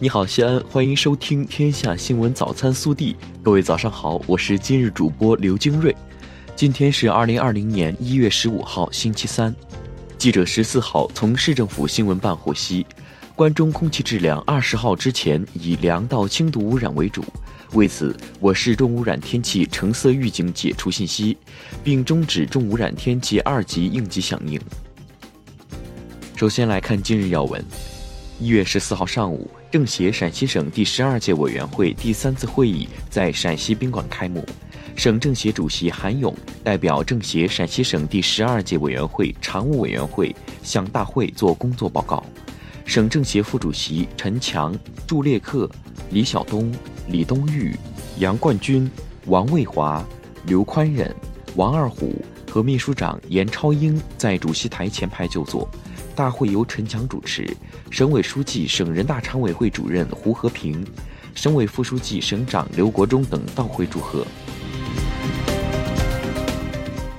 你好，西安，欢迎收听《天下新闻早餐速递》。各位早上好，我是今日主播刘金瑞。今天是二零二零年一月十五号，星期三。记者十四号从市政府新闻办获悉，关中空气质量二十号之前以良到轻度污染为主。为此，我市重污染天气橙色预警解除信息，并终止重污染天气二级应急响应。首先来看今日要闻。一月十四号上午，政协陕西省第十二届委员会第三次会议在陕西宾馆开幕。省政协主席韩勇代表政协陕西省第十二届委员会常务委员会向大会作工作报告。省政协副主席陈强、祝列克、李晓东、李东玉、杨冠军、王卫华、刘宽忍、王二虎和秘书长严超英在主席台前排就座。大会由陈强主持，省委书记、省人大常委会主任胡和平、省委副书记、省长刘国中等到会祝贺。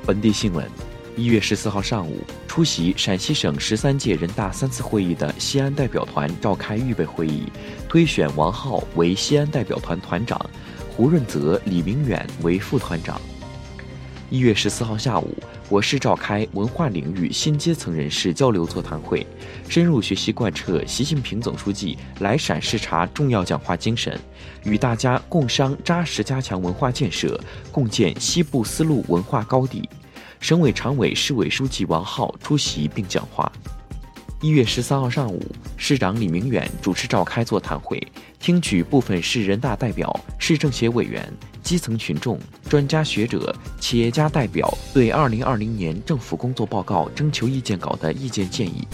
本地新闻：一月十四号上午，出席陕西省十三届人大三次会议的西安代表团召开预备会议，推选王浩为西安代表团团长，胡润泽、李明远为副团长。一月十四号下午。我市召开文化领域新阶层人士交流座谈会，深入学习贯彻习近平总书记来陕视察重要讲话精神，与大家共商扎实加强文化建设，共建西部丝路文化高地。省委常委、市委书记王浩出席并讲话。一月十三号上午，市长李明远主持召开座谈会，听取部分市人大代表、市政协委员。基层群众、专家学者、企业家代表对二零二零年政府工作报告征求意见稿的意见建议。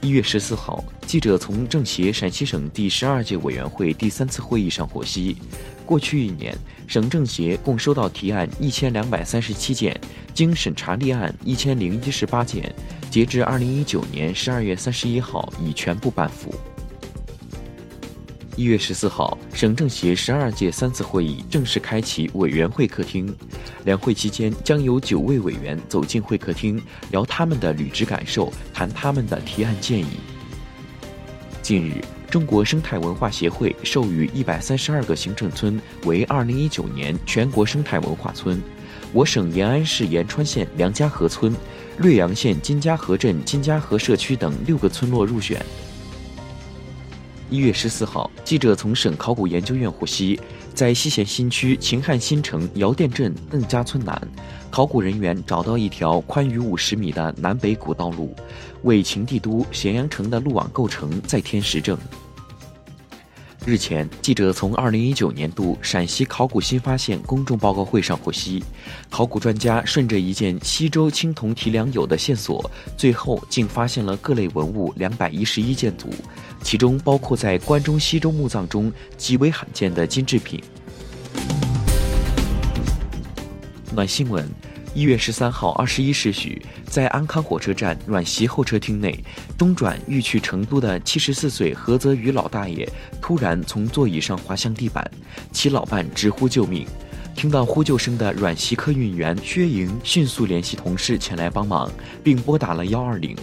一月十四号，记者从政协陕西省第十二届委员会第三次会议上获悉，过去一年，省政协共收到提案一千两百三十七件，经审查立案一千零一十八件，截至二零一九年十二月三十一号，已全部办复。一月十四号，省政协十二届三次会议正式开启委员会客厅。两会期间，将有九位委员走进会客厅，聊他们的履职感受，谈他们的提案建议。近日，中国生态文化协会授予一百三十二个行政村为二零一九年全国生态文化村。我省延安市延川县梁家河村、略阳县金家河镇金家河社区等六个村落入选。一月十四号，记者从省考古研究院获悉，在西咸新区秦汉新城姚店镇邓家村南，考古人员找到一条宽于五十米的南北古道路，为秦帝都咸阳城的路网构成再添实证。日前，记者从二零一九年度陕西考古新发现公众报告会上获悉，考古专家顺着一件西周青铜提梁俑的线索，最后竟发现了各类文物两百一十一件组。其中包括在关中西周墓葬中极为罕见的金制品。暖新闻：一月十三号二十一时许，在安康火车站阮席候车厅内，东转欲去成都的七十四岁何泽宇老大爷突然从座椅上滑向地板，其老伴直呼救命。听到呼救声的软席客运员薛莹迅速联系同事前来帮忙，并拨打了幺二零。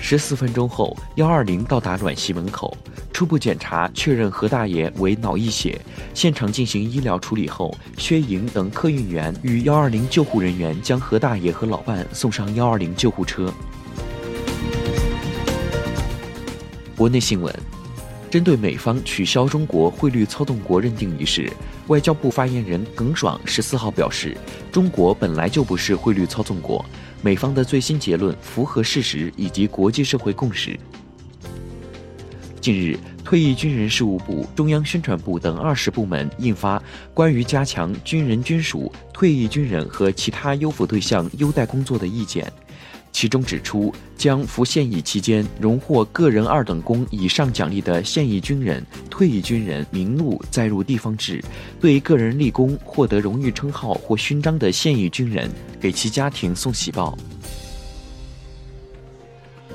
十四分钟后，幺二零到达阮席门口，初步检查确认何大爷为脑溢血，现场进行医疗处理后，薛莹等客运员与幺二零救护人员将何大爷和老伴送上幺二零救护车。国内新闻。针对美方取消中国汇率操纵国认定一事，外交部发言人耿爽十四号表示，中国本来就不是汇率操纵国，美方的最新结论符合事实以及国际社会共识。近日，退役军人事务部、中央宣传部等二十部门印发《关于加强军人军属、退役军人和其他优抚对象优待工作的意见》。其中指出，将服现役期间荣获个人二等功以上奖励的现役军人、退役军人名录载入地方志；对个人立功获得荣誉称号或勋章的现役军人，给其家庭送喜报。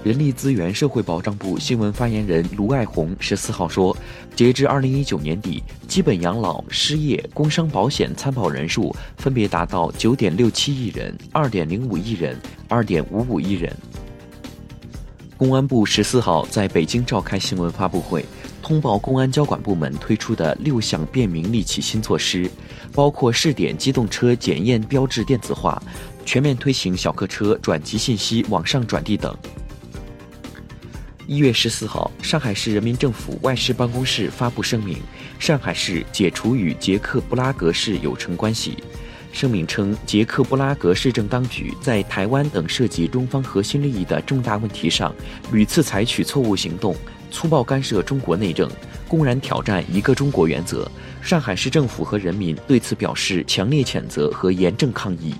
人力资源社会保障部新闻发言人卢爱红十四号说，截至二零一九年底，基本养老、失业、工伤保险参保人数分别达到九点六七亿人、二点零五亿人、二点五五亿人。公安部十四号在北京召开新闻发布会，通报公安交管部门推出的六项便民利企新措施，包括试点机动车检验标志电子化，全面推行小客车转籍信息网上转递等。一月十四号，上海市人民政府外事办公室发布声明，上海市解除与捷克布拉格市友城关系。声明称，捷克布拉格市政当局在台湾等涉及中方核心利益的重大问题上，屡次采取错误行动，粗暴干涉中国内政，公然挑战一个中国原则。上海市政府和人民对此表示强烈谴责和严正抗议。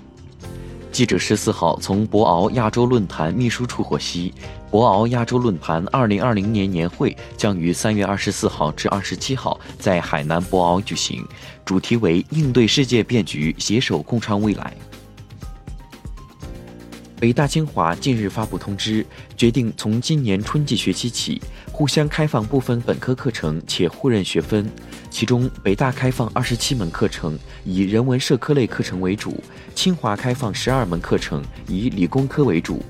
记者十四号从博鳌亚洲论坛秘书处获悉，博鳌亚洲论坛二零二零年年会将于三月二十四号至二十七号在海南博鳌举行，主题为“应对世界变局，携手共创未来”。北大清华近日发布通知，决定从今年春季学期起，互相开放部分本科课程，且互认学分。其中，北大开放二十七门课程，以人文社科类课程为主；清华开放十二门课程，以理工科为主。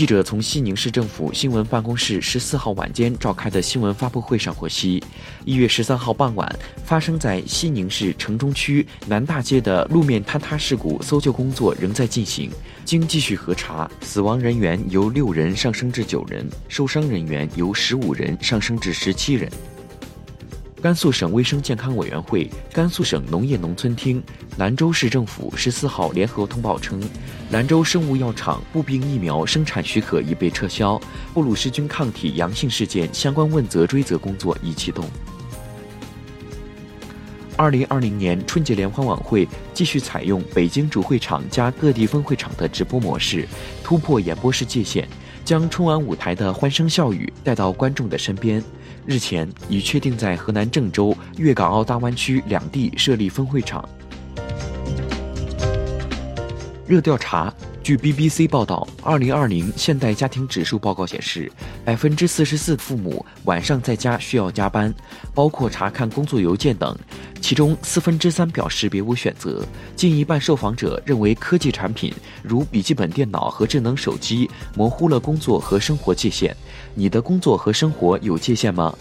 记者从西宁市政府新闻办公室十四号晚间召开的新闻发布会上获悉，一月十三号傍晚发生在西宁市城中区南大街的路面坍塌事故搜救工作仍在进行，经继续核查，死亡人员由六人上升至九人，受伤人员由十五人上升至十七人。甘肃省卫生健康委员会、甘肃省农业农村厅、兰州市政府十四号联合通报称，兰州生物药厂步病疫苗生产许可已被撤销，布鲁氏菌抗体阳性事件相关问责追责工作已启动。二零二零年春节联欢晚会继续采用北京主会场加各地分会场的直播模式，突破演播室界限，将春晚舞台的欢声笑语带到观众的身边。日前已确定在河南郑州、粤港澳大湾区两地设立分会场。热调查。据 BBC 报道，二零二零现代家庭指数报告显示，百分之四十四父母晚上在家需要加班，包括查看工作邮件等。其中四分之三表示别无选择。近一半受访者认为科技产品如笔记本电脑和智能手机模糊了工作和生活界限。你的工作和生活有界限吗？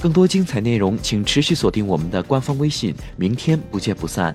更多精彩内容，请持续锁定我们的官方微信。明天不见不散。